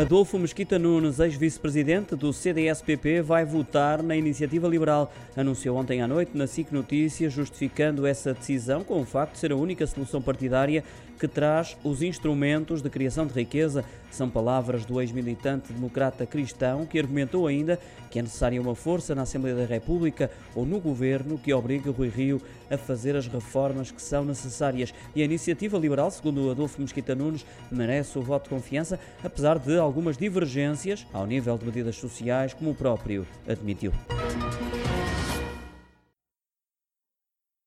Adolfo Mesquita Nunes, ex-vice-presidente do CDS-PP, vai votar na iniciativa liberal. Anunciou ontem à noite na SIC Notícias, justificando essa decisão com o facto de ser a única solução partidária que traz os instrumentos de criação de riqueza. São palavras do ex-militante democrata cristão, que argumentou ainda que é necessária uma força na Assembleia da República ou no governo que obrigue Rui Rio a fazer as reformas que são necessárias. E a iniciativa liberal, segundo Adolfo Mesquita Nunes, merece o voto de confiança, apesar de algumas divergências ao nível de medidas sociais, como o próprio admitiu.